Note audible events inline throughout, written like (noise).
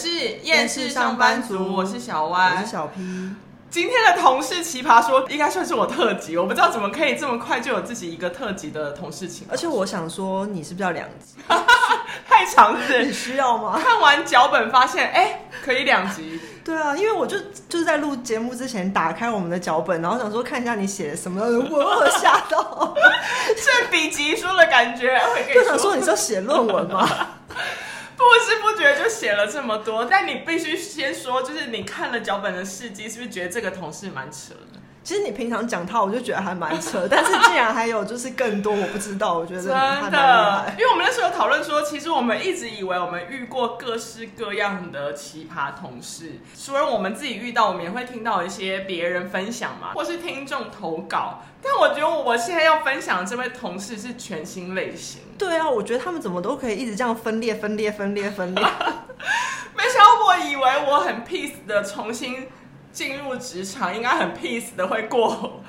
是厌世上班族，我是小歪，我是小 P。今天的同事奇葩说应该算是我特辑，我不知道怎么可以这么快就有自己一个特辑的同事情。而且我想说，你是不是要两集？(laughs) 太长是？(laughs) 你需要吗？看完脚本发现，哎、欸，可以两集。(laughs) 对啊，因为我就就是在录节目之前打开我们的脚本，然后想说看一下你写什么，我吓到，是比级书的感觉。就想说你是要写论文吗？不知不觉就写了这么多，但你必须先说，就是你看了脚本的事迹，是不是觉得这个同事蛮扯的？其实你平常讲他，我就觉得还蛮扯，(laughs) 但是竟然还有就是更多我不知道，我觉得真的，因为我们那时候有讨论说，其实我们一直以为我们遇过各式各样的奇葩同事，除了我们自己遇到，我们也会听到一些别人分享嘛，或是听众投稿。但我觉得我现在要分享的这位同事是全新类型。对啊，我觉得他们怎么都可以一直这样分裂、分裂、分裂、分裂。(laughs) 没想到我以为我很 peace 的重新进入职场，应该很 peace 的会过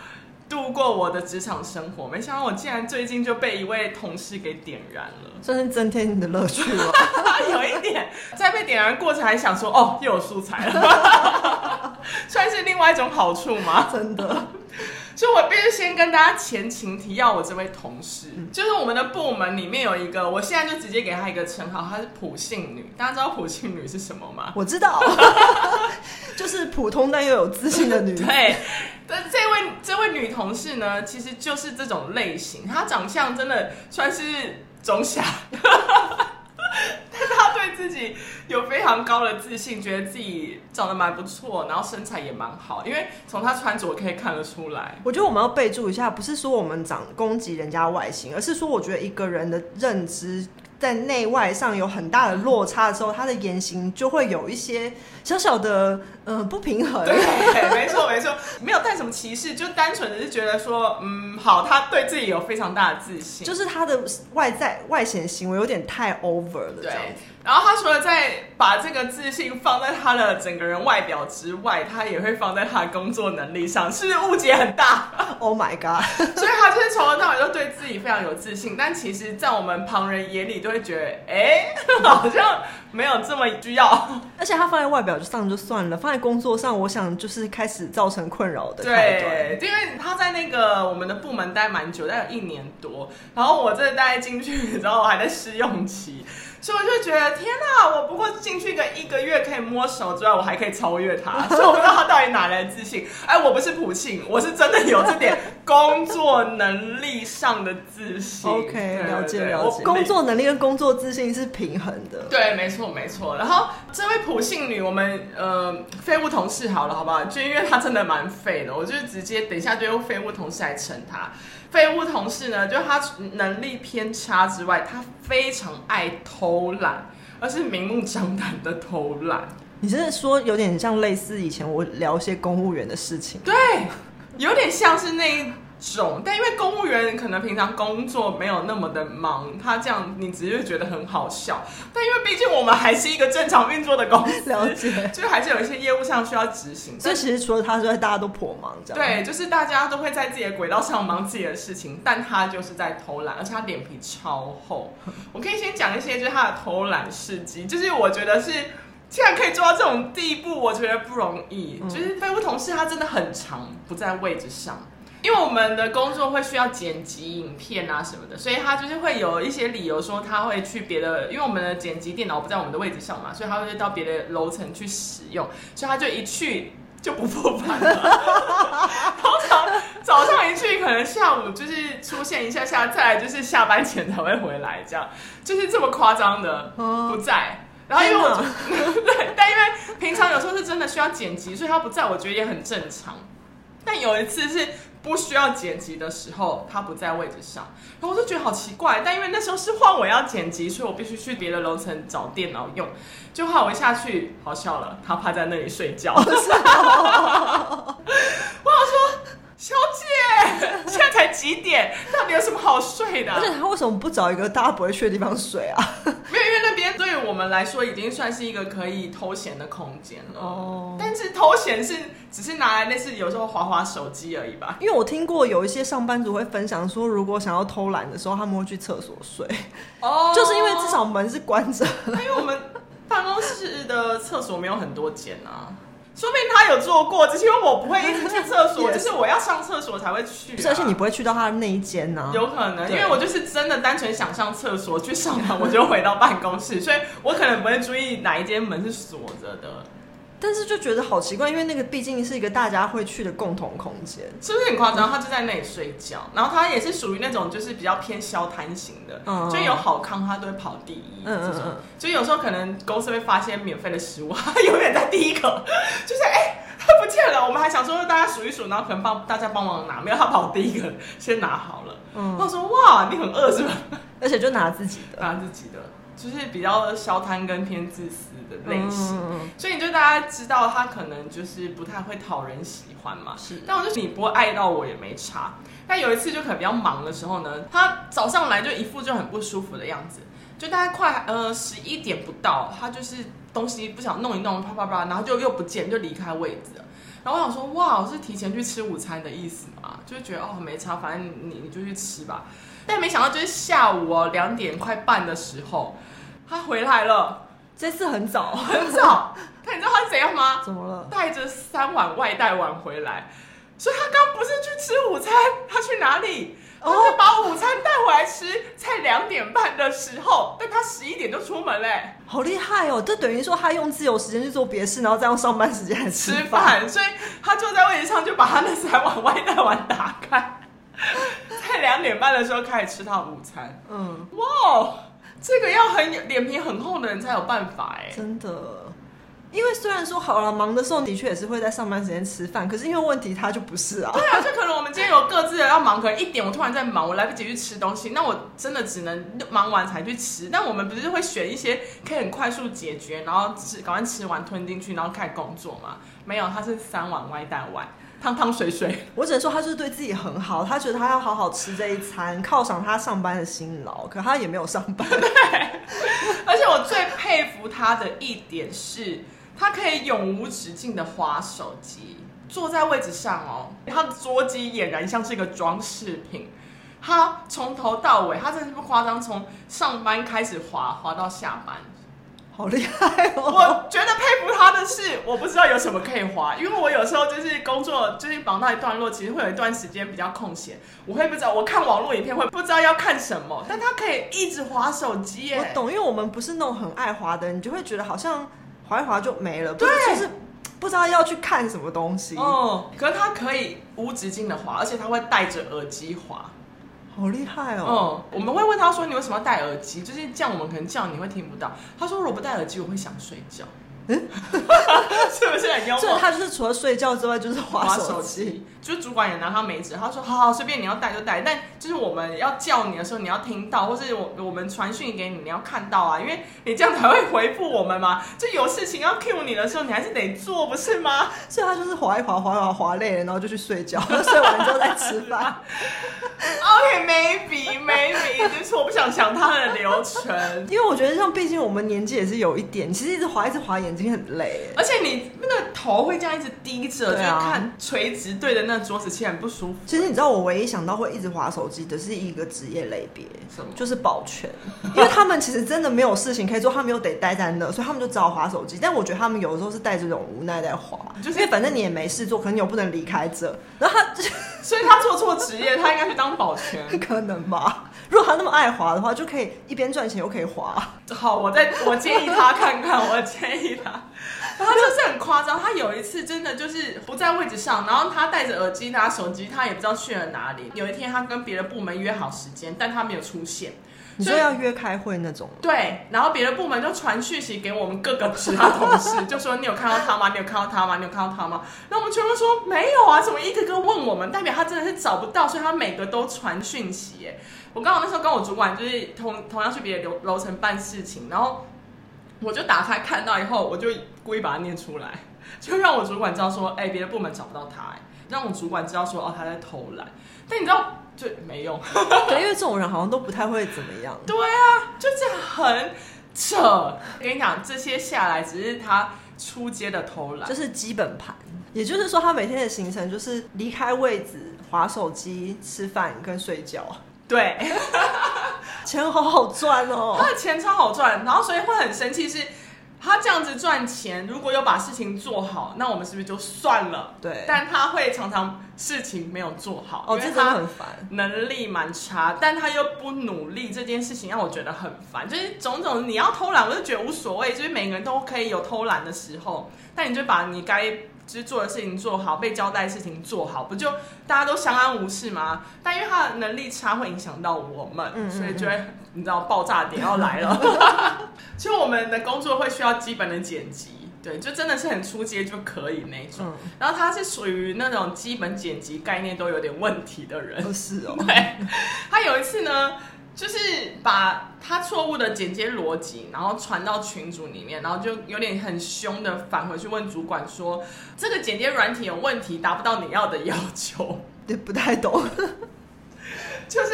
度过我的职场生活。没想到我竟然最近就被一位同事给点燃了，算是增添你的乐趣了。(laughs) 有一点，在被点燃过程还想说，哦，又有素材了，(laughs) 算是另外一种好处吗？真的。所以我必须先跟大家前情提要，我这位同事，就是我们的部门里面有一个，我现在就直接给她一个称号，她是普信女。大家知道普信女是什么吗？我知道，(laughs) 就是普通但又有自信的女。对，但这位这位女同事呢，其实就是这种类型，她长相真的算是中下。对自己有非常高的自信，觉得自己长得蛮不错，然后身材也蛮好，因为从他穿着可以看得出来。我觉得我们要备注一下，不是说我们长攻击人家外形，而是说我觉得一个人的认知。在内外上有很大的落差的时候，他的言行就会有一些小小的呃不平衡。对，(laughs) 没错没错，没有带什么歧视，就单纯的是觉得说，嗯，好，他对自己有非常大的自信，就是他的外在外显行为有点太 over 了。对。然后他除了在把这个自信放在他的整个人外表之外，他也会放在他的工作能力上，是不是误解很大？(laughs) Oh my god！(laughs) 所以他就是从头到尾都对自己非常有自信，但其实，在我们旁人眼里都会觉得，哎，好像没有这么需要。(laughs) 而且他放在外表上就算了，放在工作上，我想就是开始造成困扰的。对，因为他在那个我们的部门待蛮久，待了一年多，然后我这待进去，然后我还在试用期。所以我就觉得天哪！我不过进去个一个月可以摸手之外，我还可以超越他，(laughs) 所以我不知道他到底哪来的自信。哎，我不是普信，我是真的有这点工作能力上的自信。OK，了解了解。工作能力跟工作自信是平衡的。对，没错没错。然后这位普信女，我们呃废物同事好了，好不好？就因为她真的蛮废的，我就直接等一下就用废物同事来称她。废物同事呢，就她能力偏差之外，她非常爱偷懒，而是明目张胆的偷懒。你是说有点像类似以前我聊一些公务员的事情？对，有点像是那。种，但因为公务员可能平常工作没有那么的忙，他这样你只是觉得很好笑。但因为毕竟我们还是一个正常运作的公司，(laughs) 了解，就是还是有一些业务上需要执行。所以其实除了他之外，大家都颇忙，这样。对，就是大家都会在自己的轨道上忙自己的事情，但他就是在偷懒，而且他脸皮超厚。我可以先讲一些就是他的偷懒事迹，就是我觉得是竟然可以做到这种地步，我觉得不容易。嗯、就是废物同事他真的很长不在位置上。因为我们的工作会需要剪辑影片啊什么的，所以他就是会有一些理由说他会去别的，因为我们的剪辑电脑不在我们的位置上嘛，所以他会到别的楼层去使用，所以他就一去就不复返了。(laughs) 通常早上一去，可能下午就是出现一下下，再来就是下班前才会回来，这样就是这么夸张的不在。然后因为我 (laughs) 对，但因为平常有时候是真的需要剪辑，所以他不在，我觉得也很正常。但有一次是。不需要剪辑的时候，他不在位置上，然后我就觉得好奇怪。但因为那时候是换我要剪辑，所以我必须去别的楼层找电脑用。就换我一下去，好笑了，他趴在那里睡觉。(laughs) 我想说，小姐，现在才几点？到底有什么好睡的？而且他为什么不找一个大家不会去的地方睡啊？(laughs) 没有，因为那边对于我们来说已经算是一个可以偷闲的空间了。哦，但是偷闲是。只是拿来那是有时候滑滑手机而已吧。因为我听过有一些上班族会分享说，如果想要偷懒的时候，他们会去厕所睡。哦，(laughs) 就是因为至少门是关着。因为我们办公室的厕所没有很多间啊。说不定他有做过，只是因为我不会一直去厕所，(laughs) 就是我要上厕所才会去、啊。而且你不会去到他的那一间呢、啊？有可能，因为我就是真的单纯想上厕所，去上完我就回到办公室，所以我可能不会注意哪一间门是锁着的。但是就觉得好奇怪，因为那个毕竟是一个大家会去的共同空间，是不是很夸张？他就在那里睡觉，然后他也是属于那种就是比较偏消贪型的，嗯、就有好康他都会跑第一，嗯嗯嗯，所以有时候可能公司会发现免费的食物，他永远在第一个，就是哎，他不见了，我们还想说大家数一数，然后可能帮大家帮忙拿，没有他跑第一个先拿好了，嗯，他说哇，你很饿是吧？而且就拿自己的，拿自己的，就是比较消贪跟偏自私。的类型，嗯、所以你就大家知道他可能就是不太会讨人喜欢嘛。是，但我就你不会爱到我也没差。但有一次就可能比较忙的时候呢，他早上来就一副就很不舒服的样子，就大概快呃十一点不到，他就是东西不想弄一弄，啪啪啪，然后就又不见，就离开位置了。然后我想说，哇，我是提前去吃午餐的意思嘛？就是觉得哦没差，反正你你就去吃吧。但没想到就是下午哦两点快半的时候，他回来了。这次很早，很早。他你知道他怎样吗？怎么了？带着三碗外带碗回来。所以他刚不是去吃午餐，他去哪里？他是把午餐带回来吃，才两点半的时候，但他十一点就出门嘞。好厉害哦！这等于说他用自由时间去做别的事，然后再用上班时间来吃饭。所以他坐在位置上，就把他那三碗外带碗打开，在两点半的时候开始吃他的午餐。嗯，哇。这个要很脸皮很厚的人才有办法哎，真的。因为虽然说好了，忙的时候的确也是会在上班时间吃饭，可是因为问题他就不是啊。对啊，就可能我们今天有各自的要忙，可能一点我突然在忙，我来不及去吃东西，那我真的只能忙完才去吃。但我们不是会选一些可以很快速解决，然后吃赶快吃完吞进去，然后开始工作嘛？没有，他是三碗外带碗。汤汤水水，我只能说他就是对自己很好，他觉得他要好好吃这一餐，犒赏他上班的辛劳。可他也没有上班。(laughs) 对，而且我最佩服他的一点是，他可以永无止境的划手机，坐在位置上哦，他的桌机俨然像是一个装饰品。他从头到尾，他真的是不夸张，从上班开始滑滑到下班。好厉害哦！我觉得佩服他的是，我不知道有什么可以滑，因为我有时候就是工作，就是忙到一段落，其实会有一段时间比较空闲，我会不知道，我看网络影片会不知道要看什么，但他可以一直滑手机耶。我懂，因为我们不是那种很爱滑的人，你就会觉得好像滑一滑就没了，对，就是不知道要去看什么东西。哦，可是他可以无止境的滑，而且他会戴着耳机滑。好厉害哦！嗯，我们会问他说：“你为什么要戴耳机？”就是这样，我们可能叫你会听不到。他说：“如果不戴耳机，我会想睡觉。”嗯，(laughs) 是不是很幽默？所以他就是除了睡觉之外，就是滑手机。就主管也拿他没辙，他说：“好好，随便你要带就带。”但就是我们要叫你的时候，你要听到，或是我我们传讯给你，你要看到啊，因为你这样才会回复我们嘛。(laughs) 就有事情要 cue 你的时候，你还是得做，不是吗？所以他就是滑一滑，滑一滑，滑累了，然后就去睡觉，(laughs) 睡完之后再吃饭。OK，maybe 我不想想他的流程，因为我觉得像毕竟我们年纪也是有一点，其实一直滑一直滑眼睛很累，而且你那个头会这样一直低着，就是看垂直对着那桌子，其实很不舒服。其实你知道我唯一想到会一直滑手机的是一个职业类别，什么？就是保全，因为他们其实真的没有事情可以做，他们又得待在那，所以他们就只好滑手机。但我觉得他们有的时候是带着这种无奈在滑，就是因为反正你也没事做，可能你又不能离开这，然后他，所以他做错职业，他应该去当保全。(laughs) 可能吧，如果他那么爱滑的话，就可以一边赚钱又可以滑。好，我再我建议他看看，我建议他。他就是很夸张，他有一次真的就是不在位置上，然后他戴着耳机拿手机，他也不知道去了哪里。有一天他跟别的部门约好时间，但他没有出现。你说要约开会那种？对，然后别的部门就传讯息给我们各个其他同事，(laughs) 就说你有看到他吗？你有看到他吗？你有看到他吗？那我们全部说没有啊，怎么一个个问我们？代表他真的是找不到，所以他每个都传讯息。哎，我刚好那时候跟我主管就是同同样去别的楼楼层办事情，然后我就打开看到以后，我就故意把它念出来，(laughs) 就让我主管知道说，哎，别的部门找不到他，哎，让我主管知道说，哦，他在偷懒。但你知道？就没用，对，因为这种人好像都不太会怎么样。对啊，就这样很扯。我跟你讲，这些下来只是他出街的偷懒，就是基本盘。也就是说，他每天的行程就是离开位置、划手机、吃饭跟睡觉。对，(laughs) 钱好好赚哦，(laughs) 他的钱超好赚。然后所以会很生气是，他这样子赚钱，如果有把事情做好，那我们是不是就算了？对。但他会常常事情没有做好，哦，这真的很烦。能力蛮差，但他又不努力，这件事情让我觉得很烦。就是种种你要偷懒，我就觉得无所谓，就是每个人都可以有偷懒的时候，但你就把你该就是做的事情做好，被交代的事情做好，不就大家都相安无事吗？但因为他的能力差，会影响到我们，嗯嗯嗯，所以就会你知道爆炸点要来了。(laughs) 就我们的工作会需要基本的剪辑，对，就真的是很出街就可以那种。嗯、然后他是属于那种基本剪辑概念都有点问题的人。哦是哦。(laughs) 对。他有一次呢，就是把他错误的剪接逻辑，然后传到群组里面，然后就有点很凶的返回去问主管说：“这个剪接软体有问题，达不到你要的要求。(laughs) ”也不太懂。(laughs) 就是。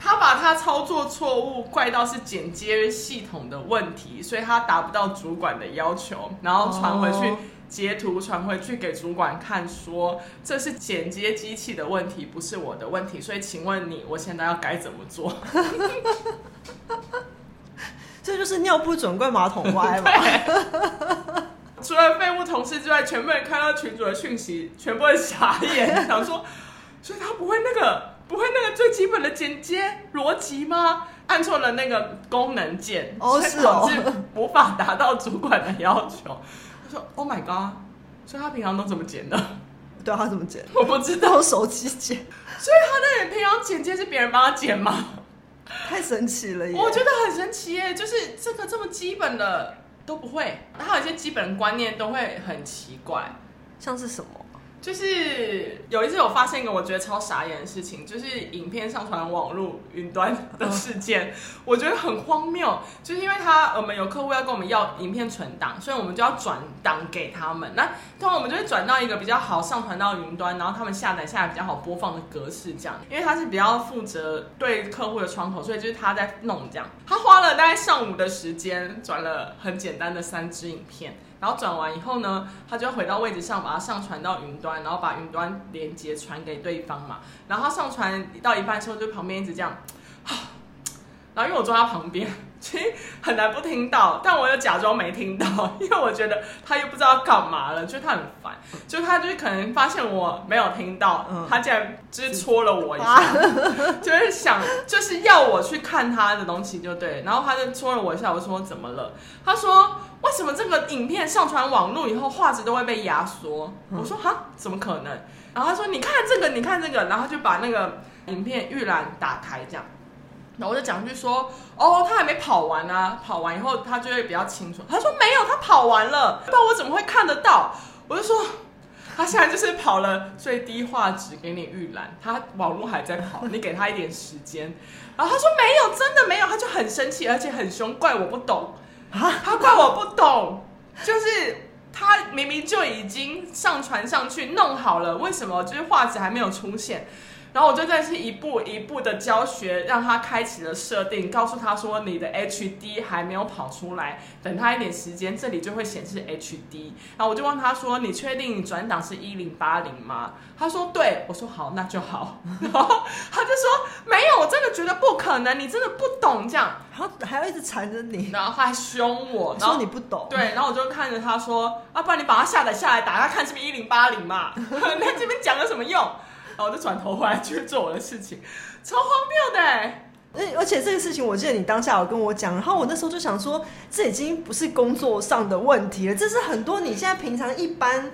他把他操作错误怪到是剪接系统的问题，所以他达不到主管的要求，然后传回去截图传回去给主管看，说这是剪接机器的问题，不是我的问题。所以请问你，我现在要该怎么做？(laughs) 这就是尿不准怪马桶歪嘛？(laughs) 除了废物同事之外，全部人看到群主的讯息，全部人傻眼，想说，所以他不会那个。不会那个最基本的剪接逻辑吗？按错了那个功能键，哦，是哦，无法达到主管的要求。他说：“Oh my god！” 所以他平常都怎么剪的？(laughs) 对啊，他怎么剪？我不知道，用手机剪。(laughs) 所以他那里平常剪接是别人帮他剪吗？太神奇了耶！我觉得很神奇耶，就是这个这么基本的都不会，他有一些基本观念都会很奇怪，像是什么？就是有一次我发现一个我觉得超傻眼的事情，就是影片上传网络云端的事件，我觉得很荒谬。就是因为他我们有客户要跟我们要影片存档，所以我们就要转档给他们。那通常我们就会转到一个比较好上传到云端，然后他们下载下来比较好播放的格式这样。因为他是比较负责对客户的窗口，所以就是他在弄这样。他花了大概上午的时间转了很简单的三支影片。然后转完以后呢，他就要回到位置上，把它上传到云端，然后把云端连接传给对方嘛。然后上传到一半的时候，就旁边一直这样，啊 (sighs) 然后因为我坐他旁边，其实很难不听到，但我又假装没听到，因为我觉得他又不知道干嘛了，就他很烦，就他就是可能发现我没有听到，他竟然就是戳了我一下，(laughs) 就是想就是要我去看他的东西就对，然后他就戳了我一下，我说怎么了？他说。为什么这个影片上传网络以后画质都会被压缩？我说哈，怎么可能？然后他说你看这个，你看这个，然后就把那个影片预览打开这样，然后我就讲句说哦，他还没跑完啊，跑完以后他就会比较清楚。他说没有，他跑完了，不然我怎么会看得到？我就说他现在就是跑了最低画质给你预览，他网络还在跑，你给他一点时间。然后他说没有，真的没有，他就很生气，而且很凶，怪我不懂啊。他怪我不懂，就是他明明就已经上传上去弄好了，为什么就是画质还没有出现？然后我就在是一步一步的教学，让他开启了设定，告诉他说你的 HD 还没有跑出来，等他一点时间，这里就会显示 HD。然后我就问他说：“你确定你转档是一零八零吗？”他说：“对。”我说：“好，那就好。(laughs) ”然后他就说：“没有，我真的觉得不可能，你真的不懂这样。”然后还要一直缠着你，然后他还凶我，然后说你不懂。对，然后我就看着他说：“啊，不然你把它下载下来，打开看是不是一零八零嘛？(laughs) 那这边讲有什么用？”然后我就转头回来去做我的事情，超荒谬的而！而且这个事情，我记得你当下有跟我讲，然后我那时候就想说，这已经不是工作上的问题了，这是很多你现在平常一般。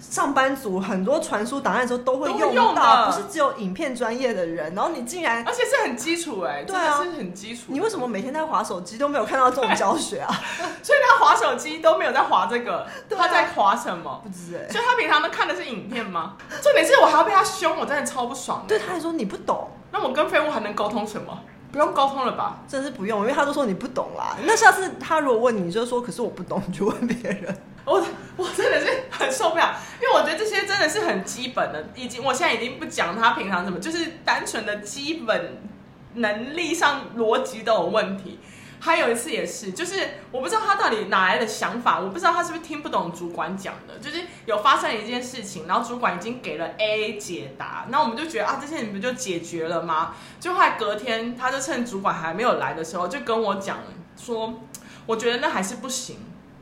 上班族很多传输档案的时候都会用到，用不是只有影片专业的人。然后你竟然，而且是很基础哎、欸，对啊，是很基础。你为什么每天在划手机都没有看到这种教学啊？(laughs) 所以他划手机都没有在划这个，啊、他在划什么？不知哎。所以他平常都看的是影片吗？重点是我还要被他凶，我真的超不爽的。对，他还说你不懂，那我跟废物还能沟通什么？不用沟通了吧？真是不用，因为他都说你不懂啦。那下次他如果问你，你就说，可是我不懂，你就问别人。我我真的是很受不了，因为我觉得这些真的是很基本的，已经我现在已经不讲他平常什么，就是单纯的基本能力上逻辑都有问题。还有一次也是，就是我不知道他到底哪来的想法，我不知道他是不是听不懂主管讲的，就是有发生一件事情，然后主管已经给了 A 解答，那我们就觉得啊，这些你不就解决了吗？就后来隔天，他就趁主管还没有来的时候，就跟我讲说，我觉得那还是不行。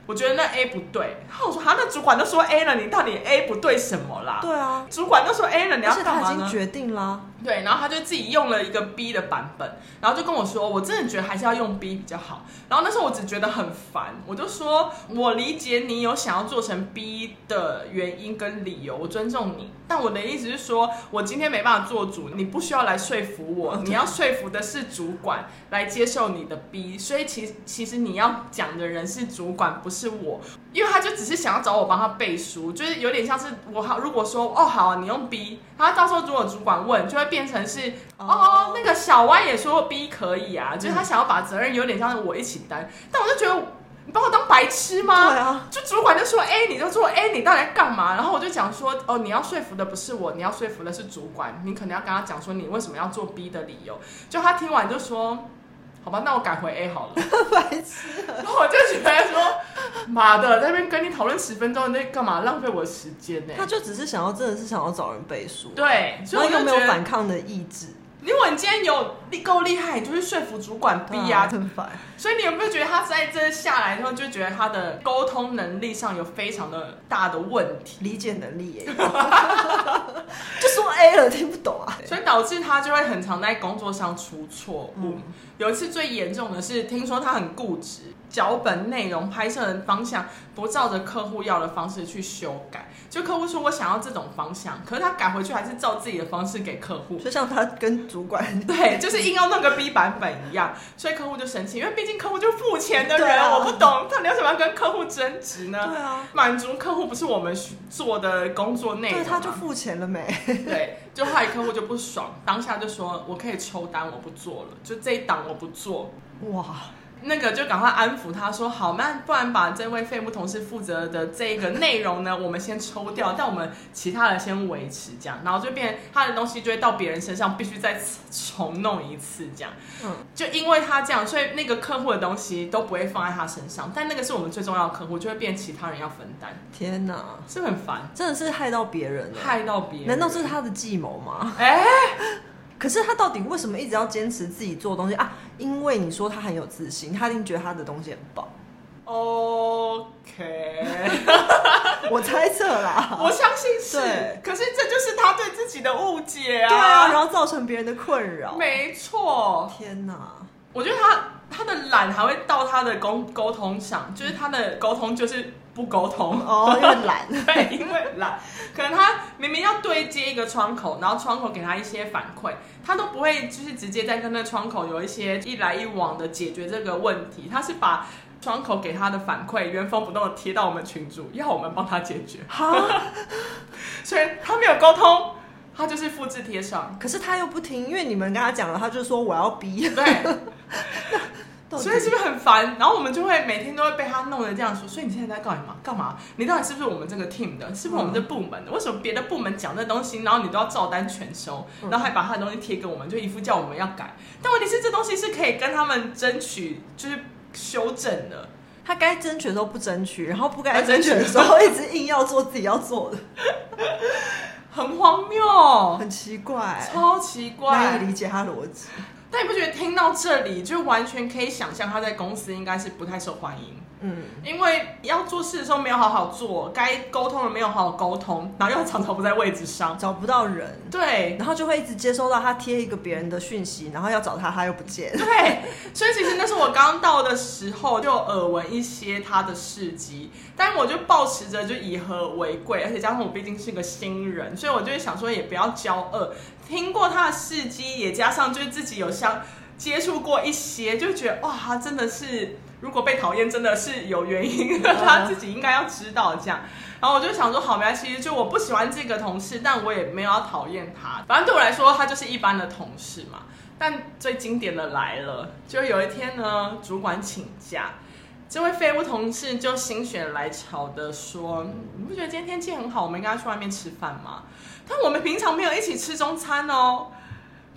我觉得那 A 不对。然后我说好，那主管都说 A 了，你到底 A 不对什么啦？对啊，主管都说 A 了，你要干嘛呢？他已经决定啦。对，然后他就自己用了一个 B 的版本，然后就跟我说，我真的觉得还是要用 B 比较好。然后那时候我只觉得很烦，我就说我理解你有想要做成 B 的原因跟理由，我尊重你。但我的意思是说，我今天没办法做主，你不需要来说服我，你要说服的是主管来接受你的 B。所以其其实你要讲的人是主管，不是我，因为他就只是想要找我帮他背书，就是有点像是我好，如果说哦好啊，你用 B，他到时候如果主管问，就会变成是哦那个小歪也说 B 可以啊，就是他想要把责任有点像是我一起担，但我就觉得。你把我当白痴吗？对啊，就主管就说 A，你就做 A，你到底在干嘛？然后我就讲说，哦，你要说服的不是我，你要说服的是主管，你可能要跟他讲说你为什么要做 B 的理由。就他听完就说，好吧，那我改回 A 好了。(laughs) 白痴。然后我就觉得说，(laughs) 妈的，在那边跟你讨论十分钟，你在干嘛？浪费我的时间呢？他就只是想要，真的是想要找人背书。对，所以我又没有反抗的意志。如果你今天有力够厉害，你就去说服主管 B 啊，很烦。所以你有没有觉得他在这下来之后，就觉得他的沟通能力上有非常的大的问题，理解能力也，(laughs) 就说 A 了听不懂啊，(laughs) 所以导致他就会很常在工作上出错误。嗯、有一次最严重的是，听说他很固执，脚本内容、拍摄的方向不照着客户要的方式去修改。就客户说我想要这种方向，可是他改回去还是照自己的方式给客户，就像他跟主管对，(laughs) 就是硬要弄个 B 版本一样，所以客户就生气，因为毕竟客户就付钱的人，啊、我不懂他你为什么要跟客户争执呢？对啊，满足客户不是我们做的工作内容，对，他就付钱了没？(laughs) 对，就害客户就不爽，当下就说我可以抽单，我不做了，就这一档我不做，哇。那个就赶快安抚他说好，那不然把这位废物同事负责的这个内容呢，我们先抽掉，但我们其他的先维持这样，然后就变他的东西就会到别人身上，必须再重弄一次这样。嗯，就因为他这样，所以那个客户的东西都不会放在他身上，但那个是我们最重要的客户，就会变其他人要分担。天哪，是不是很烦？真的是害到别人了，害到别人。难道是他的计谋吗？哎。可是他到底为什么一直要坚持自己做东西啊？因为你说他很有自信，他一定觉得他的东西很棒。OK，(laughs) 我猜测啦，我相信是。可是这就是他对自己的误解啊，对啊，然后造成别人的困扰。没错。天哪，我觉得他他的懒还会到他的沟沟通上，就是他的沟通就是。不沟通。哦，因为懒，(laughs) 对，因为懒，可能他明明要对接一个窗口，然后窗口给他一些反馈，他都不会就是直接在跟那窗口有一些一来一往的解决这个问题，他是把窗口给他的反馈原封不动的贴到我们群主，要我们帮他解决。好，所以他没有沟通，他就是复制贴上，可是他又不听，因为你们跟他讲了，他就说我要逼，对。(laughs) 所以是不是很烦？然后我们就会每天都会被他弄得这样说。所以你现在在干嘛？干嘛？你到底是不是我们这个 team 的？是不是我们这部门的？为什么别的部门讲这东西，然后你都要照单全收，然后还把他的东西贴给我们，就一副叫我们要改？但问题是，这东西是可以跟他们争取，就是修正的。他该争取的时候不争取，然后不该争取的时候一直硬要做自己要做的，(laughs) 很荒谬，很奇怪，超奇怪，难以理解他逻辑。但你不觉得听到这里就完全可以想象他在公司应该是不太受欢迎？嗯，因为要做事的时候没有好好做，该沟通的没有好好沟通，然后又常常不在位置上，找不到人，对，然后就会一直接收到他贴一个别人的讯息，然后要找他他又不见，对，所以其实那是我刚到的时候就耳闻一些他的事迹，但我就抱持着就以和为贵，而且加上我毕竟是个新人，所以我就会想说也不要骄傲，听过他的事迹，也加上就是自己有相接触过一些，就觉得哇，他真的是。如果被讨厌真的是有原因的，他自己应该要知道这样。然后我就想说，好，没关系，就我不喜欢这个同事，但我也没有要讨厌他。反正对我来说，他就是一般的同事嘛。但最经典的来了，就有一天呢，主管请假，这位废物同事就心血来潮的说：“你不觉得今天天气很好，我们应该去外面吃饭吗？”但我们平常没有一起吃中餐哦。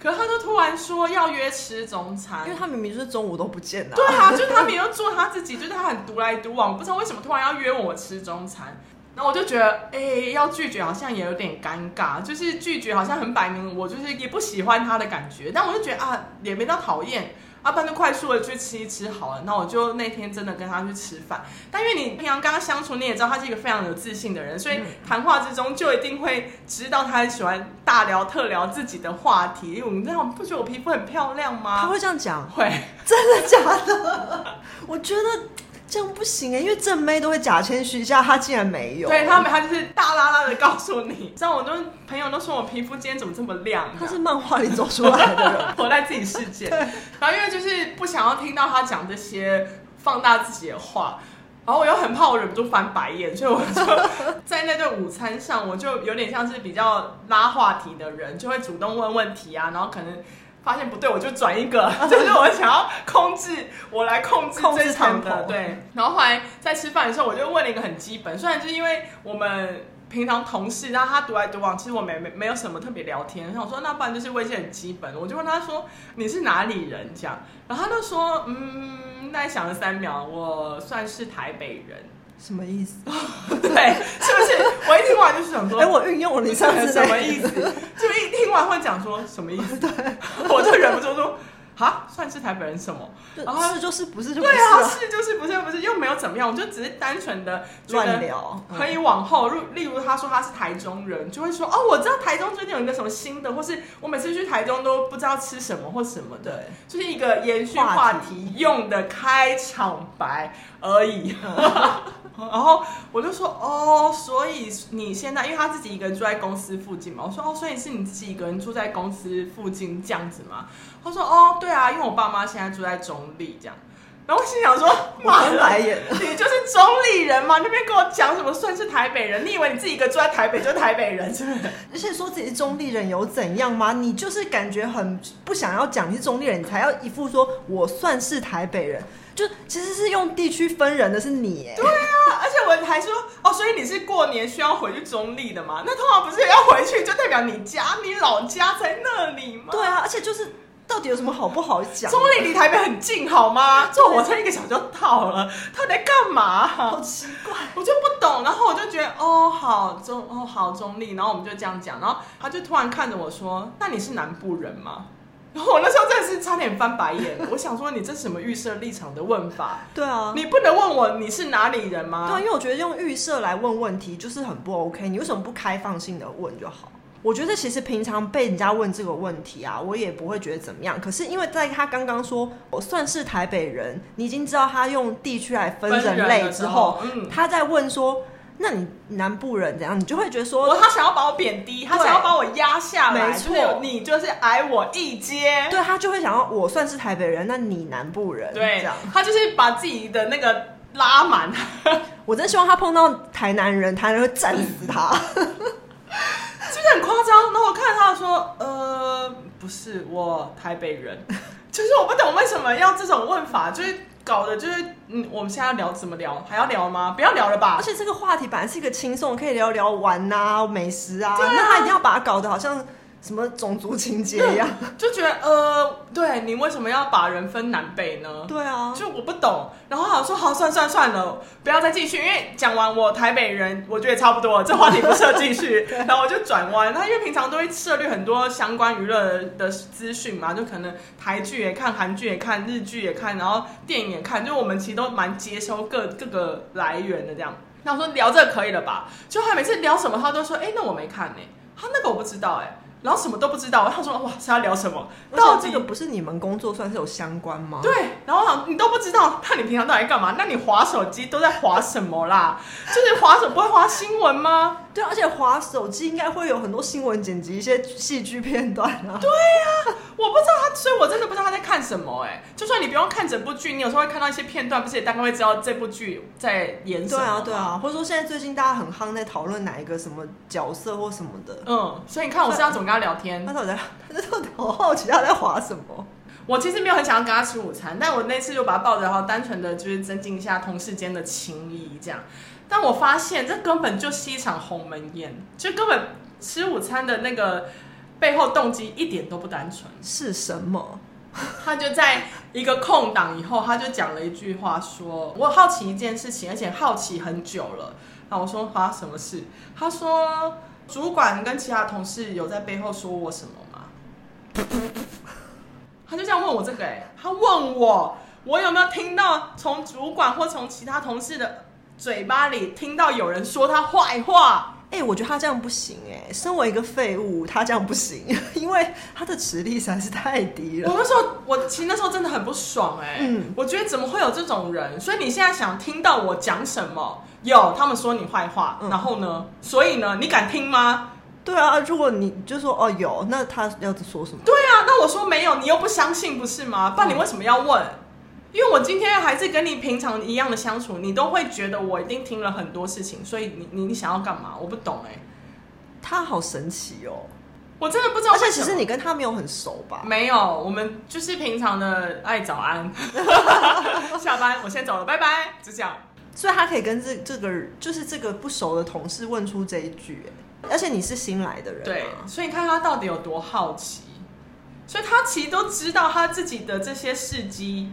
可他就突然说要约吃中餐，因为他明明就是中午都不见了。对啊，就他没有做他自己，就是他很独来独往，不知道为什么突然要约我吃中餐。那我就觉得，哎、欸，要拒绝好像也有点尴尬，就是拒绝好像很摆明，我就是也不喜欢他的感觉。但我就觉得啊，也没到讨厌，要不然就快速的去吃一吃好了。那我就那天真的跟他去吃饭，但因为你平常跟他相处，你也知道他是一个非常有自信的人，所以谈话之中就一定会知道他很喜欢大聊特聊自己的话题。因为你知道不觉得我皮肤很漂亮吗？他会这样讲？会，真的假的？(laughs) 我觉得。这样不行哎，因为正妹都会假谦虚一下，她竟然没有。对他没，他就是大拉拉的告诉你。(laughs) 知道我都朋友都说我皮肤今天怎么这么亮？她是漫画里走出来的人，(laughs) 活在自己世界。然后因为就是不想要听到她讲这些放大自己的话，然后我又很怕我忍不住翻白眼，所以我就 (laughs) 在那顿午餐上，我就有点像是比较拉话题的人，就会主动问问题啊，然后可能。发现不对，我就转一个，(laughs) 就是我想要控制，我来控制这场的，对。然后后来在吃饭的时候，我就问了一个很基本，虽然就是因为我们平常同事，然后他独来独往，其实我没没没有什么特别聊天。然后我说，那不然就是问一些很基本的，我就问他说，你是哪里人？这样，然后他就说，嗯，大概想了三秒，我算是台北人。什么意思？(laughs) 对，是不是？我一听完就是想说，哎，我运用了你上次什么意思？就一听完会讲说什么意思？(laughs) 对，我就忍不住说。啊，算是台北人什么？然后是就是不是就不是对啊，是就是不是不是又没有怎么样，我就只是单纯的乱聊，可以往后。如例如他说他是台中人，就会说哦，我知道台中最近有一个什么新的，或是我每次去台中都不知道吃什么或什么的，就是一个延续话题用的开场白而已。(laughs) (laughs) 然后我就说哦，所以你现在因为他自己一个人住在公司附近嘛，我说哦，所以是你自己一个人住在公司附近这样子吗？他说哦，对啊，因为我爸妈现在住在中立这样。然后我心想说，(laughs) 妈来眼，你就是中立人吗？那边跟我讲什么算是台北人？你以为你自己一个住在台北就是台北人是不是？(laughs) 而且说自己是中立人有怎样吗？你就是感觉很不想要讲你是中立人，你才要一副说我算是台北人。就其实是用地区分人的是你，哎，对啊，而且我还说哦，所以你是过年需要回去中立的嘛？那通常不是要回去就代表你家你老家在那里吗？对啊，而且就是到底有什么好不好讲？中立离台北很近好吗？坐火车一个小时就到了，他在干嘛？好奇怪，我就不懂。然后我就觉得哦，好中哦好中立，然后我们就这样讲，然后他就突然看着我说：“那你是南部人吗？” (laughs) 然后我那时候真的是差点翻白眼，(laughs) 我想说你这是什么预设立场的问法？对啊，你不能问我你是哪里人吗？对啊，因为我觉得用预设来问问题就是很不 OK，你为什么不开放性的问就好？我觉得其实平常被人家问这个问题啊，我也不会觉得怎么样。可是因为在他刚刚说我算是台北人，你已经知道他用地区来分人类之后，嗯，他在问说。那你南部人怎样？你就会觉得说，他想要把我贬低，他想要把我压下来，没错，你就是矮我一阶。对，他就会想要我算是台北人，那你南部人，对，这样他就是把自己的那个拉满。(laughs) 我真希望他碰到台南人，台南人会战死他，就 (laughs) 是很夸张。然后我看他说，呃，不是我台北人，(laughs) 就是我不懂为什么要这种问法，就是。搞的就是，嗯，我们现在要聊怎么聊？还要聊吗？不要聊了吧。而且这个话题本来是一个轻松，可以聊聊玩啊、美食啊，啊那他一定要把它搞得好像。什么种族情节一样，(laughs) 就觉得呃，对，你为什么要把人分南北呢？对啊，就我不懂。然后好说好，算算算了，不要再继续，因为讲完我台北人，我觉得也差不多了，这话题不适合继续。(laughs) 然后我就转弯。他因为平常都会涉猎很多相关娱乐的资讯嘛，就可能台剧也看，韩剧也看，日剧也看，然后电影也看，就我们其实都蛮接收各各个来源的这样。那我说聊这个可以了吧？就他每次聊什么，他都说，哎，那我没看呢，他那个我不知道，哎。然后什么都不知道，他说哇，是要聊什么？到这个不是你们工作算是有相关吗？对，然后我想你都不知道，那你平常到底干嘛？那你滑手机都在滑什么啦？就是滑手不会滑新闻吗？对，而且滑手机应该会有很多新闻剪辑一些戏剧片段啊。对呀、啊，我不知道他，所以我真的不知道他在看什么。哎，就算你不用看整部剧，你有时候会看到一些片段，不是也大概会知道这部剧在演什么？对啊，对啊，或者说现在最近大家很夯在讨论哪一个什么角色或什么的。嗯，所以你看我是要怎么跟他聊天？他到底在，他到底好好奇他在滑什么？我其实没有很想要跟他吃午餐，但我那次就把他抱着，然后单纯的就是增进一下同事间的情谊，这样。但我发现这根本就是一场鸿门宴，就根本吃午餐的那个背后动机一点都不单纯。是什么？他就在一个空档以后，他就讲了一句话说，说我好奇一件事情，而且好奇很久了。然后我说发什么事？他说主管跟其他同事有在背后说我什么吗？(laughs) 他就这样问我这个、欸，哎，他问我我有没有听到从主管或从其他同事的嘴巴里听到有人说他坏话。哎、欸，我觉得他这样不行哎、欸，身为一个废物，他这样不行，(laughs) 因为他的实力实在是太低了。我那时候，我其实那时候真的很不爽哎、欸，嗯，我觉得怎么会有这种人？所以你现在想听到我讲什么？有，他们说你坏话，嗯、然后呢？所以呢？你敢听吗？对啊，如果你就说哦有，那他要说什么？对啊，那我说没有，你又不相信，不是吗？不然你为什么要问？嗯因为我今天还是跟你平常一样的相处，你都会觉得我一定听了很多事情，所以你你你想要干嘛？我不懂哎、欸，他好神奇哦，我真的不知道。而且其实你跟他没有很熟吧？没有，我们就是平常的爱早安，(laughs) 下班我先走了，拜拜，就这样。所以他可以跟这这个就是这个不熟的同事问出这一句，而且你是新来的人，对，所以你看他到底有多好奇，所以他其实都知道他自己的这些事迹。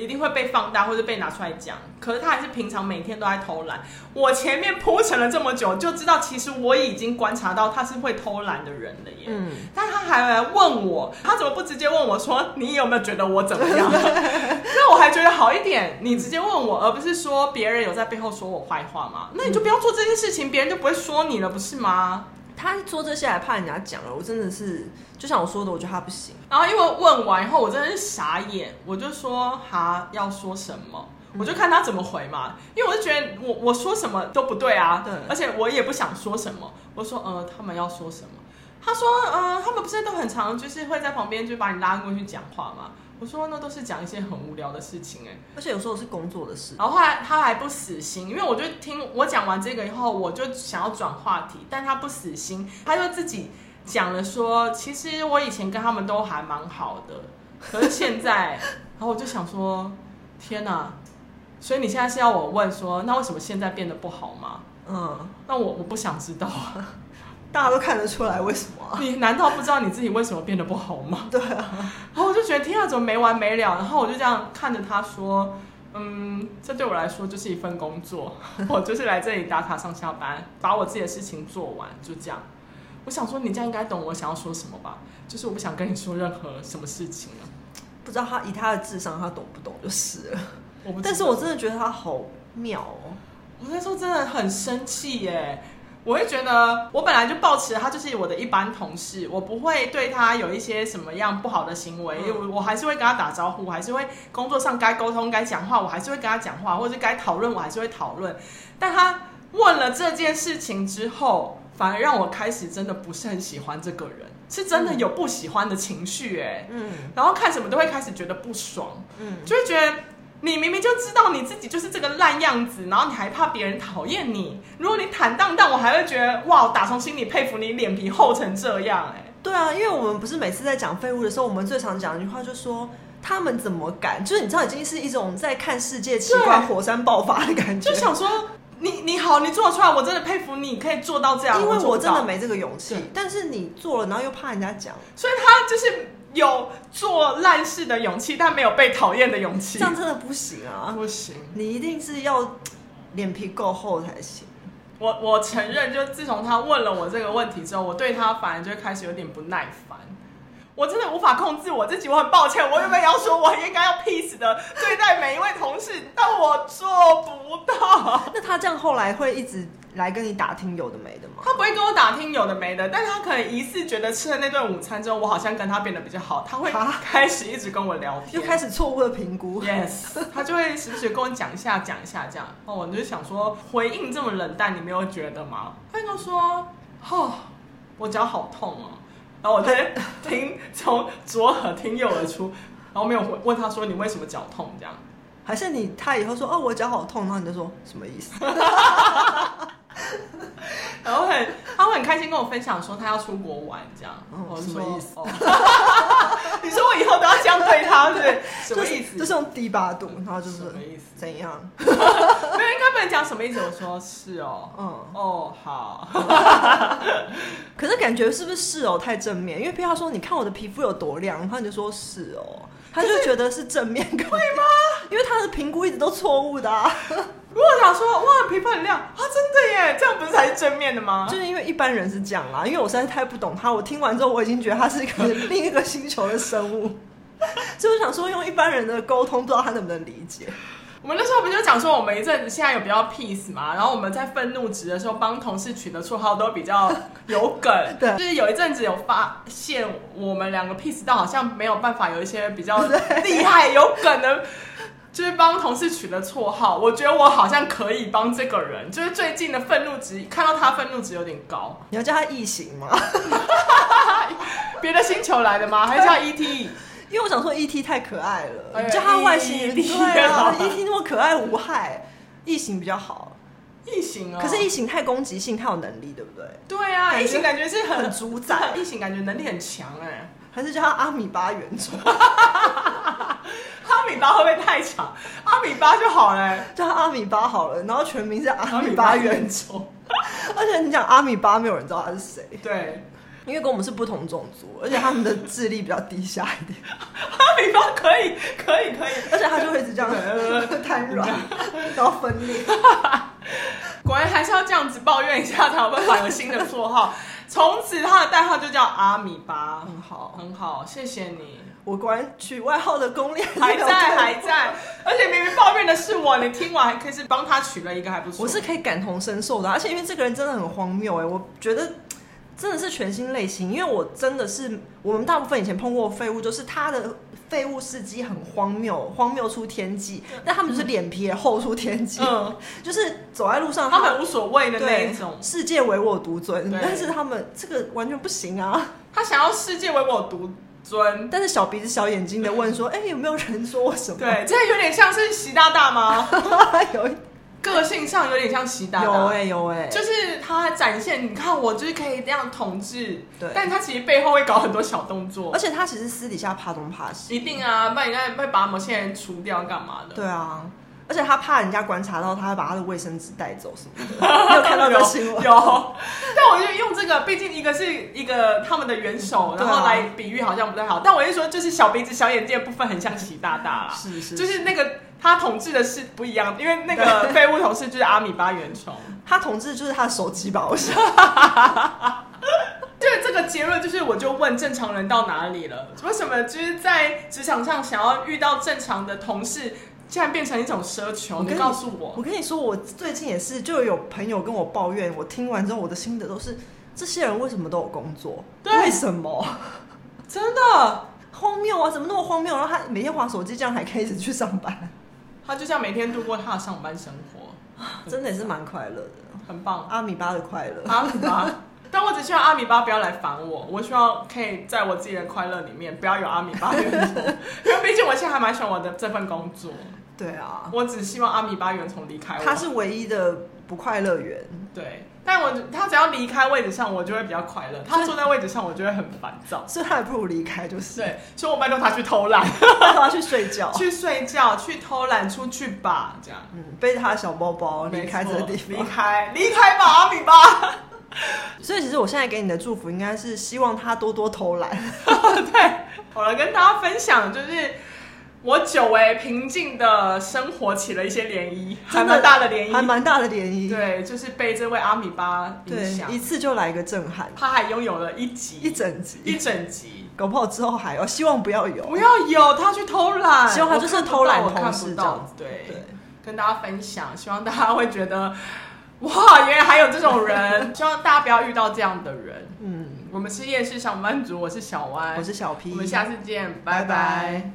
一定会被放大或者被拿出来讲，可是他还是平常每天都在偷懒。我前面铺陈了这么久，就知道其实我已经观察到他是会偷懒的人了耶。嗯，但他还来问我，他怎么不直接问我说你有没有觉得我怎么样？那我还觉得好一点，你直接问我，而不是说别人有在背后说我坏话吗？那你就不要做这件事情，别人就不会说你了，不是吗？他做这些还怕人家讲了，我真的是就像我说的，我觉得他不行。然后因为问完以后，我真的是傻眼，我就说他要说什么，我就看他怎么回嘛。因为我就觉得我我说什么都不对啊，对，而且我也不想说什么。我说呃，他们要说什么？他说呃，他们不是都很常就是会在旁边就把你拉过去讲话吗？我说那都是讲一些很无聊的事情哎，而且有时候是工作的事。然后后来他还不死心，因为我就听我讲完这个以后，我就想要转话题，但他不死心，他就自己讲了说，其实我以前跟他们都还蛮好的，可是现在，然后我就想说，天哪！所以你现在是要我问说，那为什么现在变得不好吗？嗯，那我我不想知道啊。大家都看得出来为什么？你难道不知道你自己为什么变得不好吗？(laughs) 对啊，然后我就觉得天啊，怎么没完没了？然后我就这样看着他说：“嗯，这对我来说就是一份工作，(laughs) 我就是来这里打卡上下班，把我自己的事情做完，就这样。”我想说，你这样应该懂我想要说什么吧？就是我不想跟你说任何什么事情了。不知道他以他的智商，他懂不懂就是了。我不，但是我真的觉得他好妙哦。我那时候真的很生气耶。我会觉得，我本来就抱持他就是我的一般同事，我不会对他有一些什么样不好的行为，我、嗯、我还是会跟他打招呼，我还是会工作上该沟通、该讲话，我还是会跟他讲话，或者是该讨论，我还是会讨论。但他问了这件事情之后，反而让我开始真的不是很喜欢这个人，是真的有不喜欢的情绪，哎，嗯，然后看什么都会开始觉得不爽，嗯，就会觉得。你明明就知道你自己就是这个烂样子，然后你还怕别人讨厌你。如果你坦荡荡，我还会觉得哇，打从心里佩服你脸皮厚成这样哎。对啊，因为我们不是每次在讲废物的时候，我们最常讲一句话，就说他们怎么敢？就是你知道，已经是一种在看世界奇观火山爆发的感觉。(laughs) 就想说你你好，你做出来，我真的佩服你，可以做到这样。因为我真的没这个勇气，但是你做了，然后又怕人家讲，所以他就是。有做烂事的勇气，但没有被讨厌的勇气，这样真的不行啊！不行，你一定是要脸皮够厚才行。我我承认，就自从他问了我这个问题之后，我对他反而就开始有点不耐烦。我真的无法控制我自己，我很抱歉。我原本要说，我应该要 peace 的对待每一位同事，但我做不到。那他这样后来会一直来跟你打听有的没的吗？他不会跟我打听有的没的，但是他可能疑似觉得吃了那顿午餐之后，我好像跟他变得比较好，他会开始一直跟我聊天，又开始错误的评估。Yes，他就会时不时跟我讲一下，讲一下这样。哦，我就想说，回应这么冷淡，你没有觉得吗？他就说，哦，我脚好痛哦。然后我在听从左耳听右耳出，然后没有问他说，你为什么脚痛这样，还是你他以后说哦，我脚好痛，然后你就说什么意思？(laughs) (laughs) 然后很他会很开心跟我分享说他要出国玩这样，我、哦、什么意思？哦、(laughs) 你说我以后都要这样对他，对？什么意思？就是用低八度，然后就是什么意思？怎样？(laughs) 没有，应该不能讲什么意思。我说是哦，嗯，哦好。可是感觉是不是是哦太正面？因为譬如他说你看我的皮肤有多亮，然后你就说是哦，他就觉得是正面，可以吗？因为他的评估一直都错误的啊。如果想说哇，皮肤很亮啊，真的耶，这样不是才是正面的吗？就是因为一般人是这样啦，因为我实在是太不懂他，我听完之后我已经觉得他是一个 (laughs) 另一个星球的生物。就是想说用一般人的沟通，不知道他能不能理解。我们那时候不就讲说，我们一阵子现在有比较 peace 嘛，然后我们在愤怒值的时候，帮同事取的绰号都比较有梗。(laughs) 对，就是有一阵子有发现，我们两个 peace 到好像没有办法有一些比较 (laughs) 厉害有梗的，就是帮同事取的绰号。我觉得我好像可以帮这个人，就是最近的愤怒值，看到他愤怒值有点高。你要叫他异形吗？(laughs) 别的星球来的吗？还是叫 ET？因为我想说，E.T. 太可爱了，哎、叫他外星人。对啊，E.T. 那么可爱无害，异形比较好。异形啊，可是异形太攻击性，太有能力，对不对？对啊，异形感觉是很，(laughs) 很主宰，异形感觉能力很强哎。还是叫他阿米巴原虫？(laughs) 阿米巴会不会太长？阿米巴就好了，叫他阿米巴好了。然后全名是阿米巴原虫。(laughs) 而且你讲阿米巴，没有人知道他是谁。对。因为跟我们是不同种族，而且他们的智力比较低下一点。(laughs) 阿米巴可以，可以，可以，而且他就会一直这样瘫软，然后分裂。(laughs) 果然还是要这样子抱怨一下，才有办法有新的绰号。从此他的代号就叫阿米巴，很好，很好，谢谢你。我果然取外号的功力还在，还在。而且明明抱怨的是我，你听完还可以是帮他取了一个还不错。我是可以感同身受的，而且因为这个人真的很荒谬哎，我觉得。真的是全新类型，因为我真的是我们大部分以前碰过废物，就是他的废物司机很荒谬，荒谬出天际，但他们就是脸皮也厚出天际，嗯，就是走在路上他，他们无所谓的那一种，世界唯我独尊，但是他们这个完全不行啊，他想要世界唯我独尊，但是小鼻子小眼睛的问说，哎、欸，有没有人说我什么？对，这有点像是习大大吗？(laughs) 有一。(laughs) 个性上有点像习大大，有哎、欸、有哎、欸，就是他展现，你看我就是可以这样统治，对，但他其实背后会搞很多小动作，而且他其实私底下怕东怕西，一定啊，不然人家会把某些人除掉干嘛的？对啊，而且他怕人家观察到，他会把他的卫生纸带走什么的，(laughs) 你有看到这个新闻？有，但我就用这个，毕竟一个是一个他们的元首，然后来比喻好像不太好，啊、但我就说就是小鼻子小眼睛的部分很像习大大啦，(laughs) 是，是是，就是那个。他统治的是不一样，因为那个 (laughs) 废物同事就是阿米巴原虫，他统治就是他的手机吧？我想，对这个结论就是，我就问正常人到哪里了？为什么就是在职场上想要遇到正常的同事，竟然变成一种奢求？你告诉我，我跟你说，我最近也是，就有朋友跟我抱怨，我听完之后，我的心得都是：这些人为什么都有工作？对，为什么？(laughs) 真的荒谬啊！怎么那么荒谬？然后他每天划手机，这样还可以一直去上班。他就像每天度过他的上班生活，真的也是蛮快乐的，很棒。阿米巴的快乐，阿米巴。但我只希望阿米巴不要来烦我，我希望可以在我自己的快乐里面不要有阿米巴原 (laughs) 虫，因为毕竟我现在还蛮喜欢我的这份工作。对啊，我只希望阿米巴原虫离开我，他是唯一的不快乐源。对。但我他只要离开位置上，我就会比较快乐。他坐在位置上，我就会很烦躁。所以他还不如离开，就是。对，所以我拜托他去偷懒，拜托他去睡觉，(laughs) 去睡觉，去偷懒，出去吧，这样。嗯，背着他的小包包离开这个地方，离开，离开吧，阿米巴。(laughs) 所以其实我现在给你的祝福，应该是希望他多多偷懒。(laughs) 对，好了，跟大家分享就是。我久违平静的生活起了一些涟漪，还蛮大的涟漪，还蛮大的涟漪。对，就是被这位阿米巴影响，一次就来一个震撼。他还拥有了一集，一整集，一整集。搞不好之后还有，希望不要有，不要有他去偷懒，希望他就是偷懒，我看不到。对，对，跟大家分享，希望大家会觉得，(laughs) 哇，原来还有这种人。希望大家不要遇到这样的人。嗯，我们是夜市上班族，我是小歪，我是小 P，我们下次见，拜拜。拜拜。